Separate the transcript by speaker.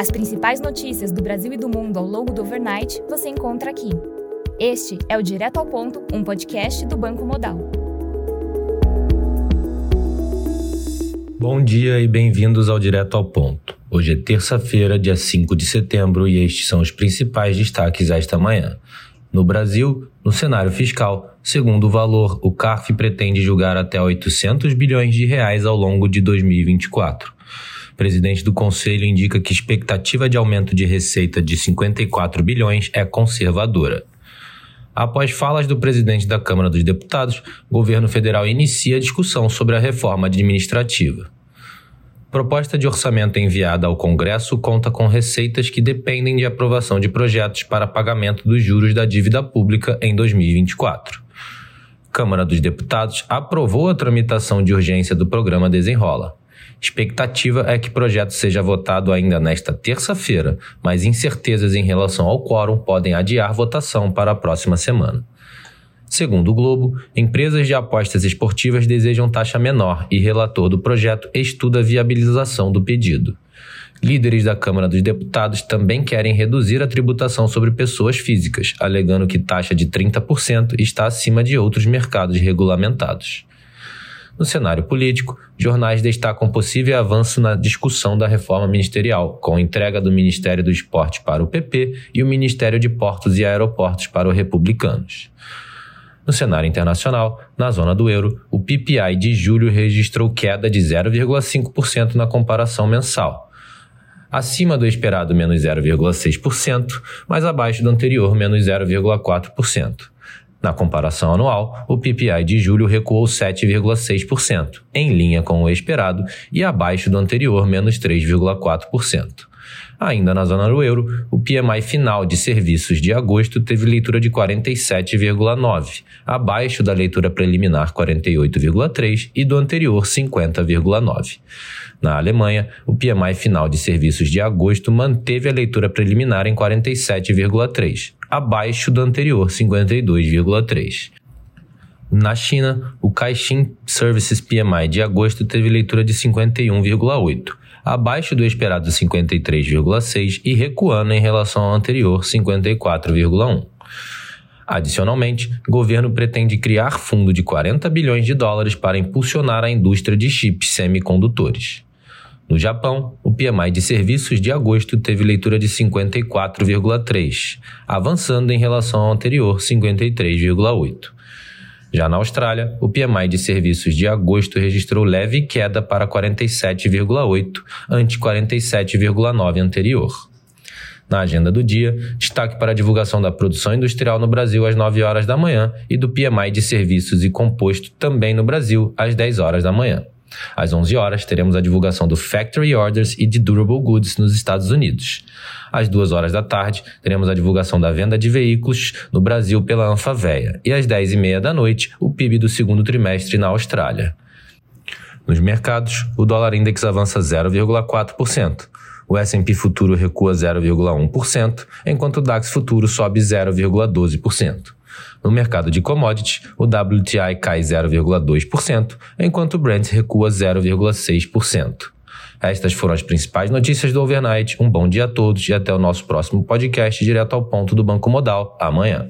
Speaker 1: As principais notícias do Brasil e do mundo ao longo do overnight você encontra aqui. Este é o Direto ao Ponto, um podcast do Banco Modal.
Speaker 2: Bom dia e bem-vindos ao Direto ao Ponto. Hoje é terça-feira, dia 5 de setembro, e estes são os principais destaques esta manhã. No Brasil, no cenário fiscal, segundo o valor, o CARF pretende julgar até 800 bilhões de reais ao longo de 2024. Presidente do conselho indica que a expectativa de aumento de receita de 54 bilhões é conservadora. Após falas do presidente da Câmara dos Deputados, o governo federal inicia discussão sobre a reforma administrativa. Proposta de orçamento enviada ao Congresso conta com receitas que dependem de aprovação de projetos para pagamento dos juros da dívida pública em 2024. Câmara dos Deputados aprovou a tramitação de urgência do programa Desenrola. Expectativa é que o projeto seja votado ainda nesta terça-feira, mas incertezas em relação ao quórum podem adiar votação para a próxima semana. Segundo o Globo, empresas de apostas esportivas desejam taxa menor e relator do projeto estuda a viabilização do pedido. Líderes da Câmara dos Deputados também querem reduzir a tributação sobre pessoas físicas, alegando que taxa de 30% está acima de outros mercados regulamentados. No cenário político, jornais destacam possível avanço na discussão da reforma ministerial, com entrega do Ministério do Esporte para o PP e o Ministério de Portos e Aeroportos para os republicanos. No cenário internacional, na zona do euro, o PPI de julho registrou queda de 0,5% na comparação mensal, acima do esperado menos 0,6%, mas abaixo do anterior menos 0,4%. Na comparação anual, o PPI de julho recuou 7,6%, em linha com o esperado e abaixo do anterior menos 3,4%. Ainda na zona do euro, o PMI final de serviços de agosto teve leitura de 47,9, abaixo da leitura preliminar 48,3 e do anterior 50,9. Na Alemanha, o PMI final de serviços de agosto manteve a leitura preliminar em 47,3, abaixo do anterior 52,3. Na China, o Caixin Services PMI de agosto teve leitura de 51,8, abaixo do esperado 53,6 e recuando em relação ao anterior 54,1. Adicionalmente, o governo pretende criar fundo de 40 bilhões de dólares para impulsionar a indústria de chips semicondutores. No Japão, o PMI de serviços de agosto teve leitura de 54,3, avançando em relação ao anterior 53,8. Já na Austrália, o PMI de serviços de agosto registrou leve queda para 47,8, ante 47,9 anterior. Na agenda do dia, destaque para a divulgação da produção industrial no Brasil às 9 horas da manhã e do PMI de serviços e composto também no Brasil às 10 horas da manhã. Às 11 horas, teremos a divulgação do Factory Orders e de Durable Goods nos Estados Unidos. Às 2 horas da tarde, teremos a divulgação da venda de veículos no Brasil pela Anfavea. E às 10 e meia da noite, o PIB do segundo trimestre na Austrália. Nos mercados, o dólar index avança 0,4%. O S&P futuro recua 0,1%, enquanto o DAX futuro sobe 0,12%. No mercado de commodities, o WTI cai 0,2%, enquanto o Brent recua 0,6%. Estas foram as principais notícias do overnight. Um bom dia a todos e até o nosso próximo podcast direto ao ponto do Banco Modal amanhã.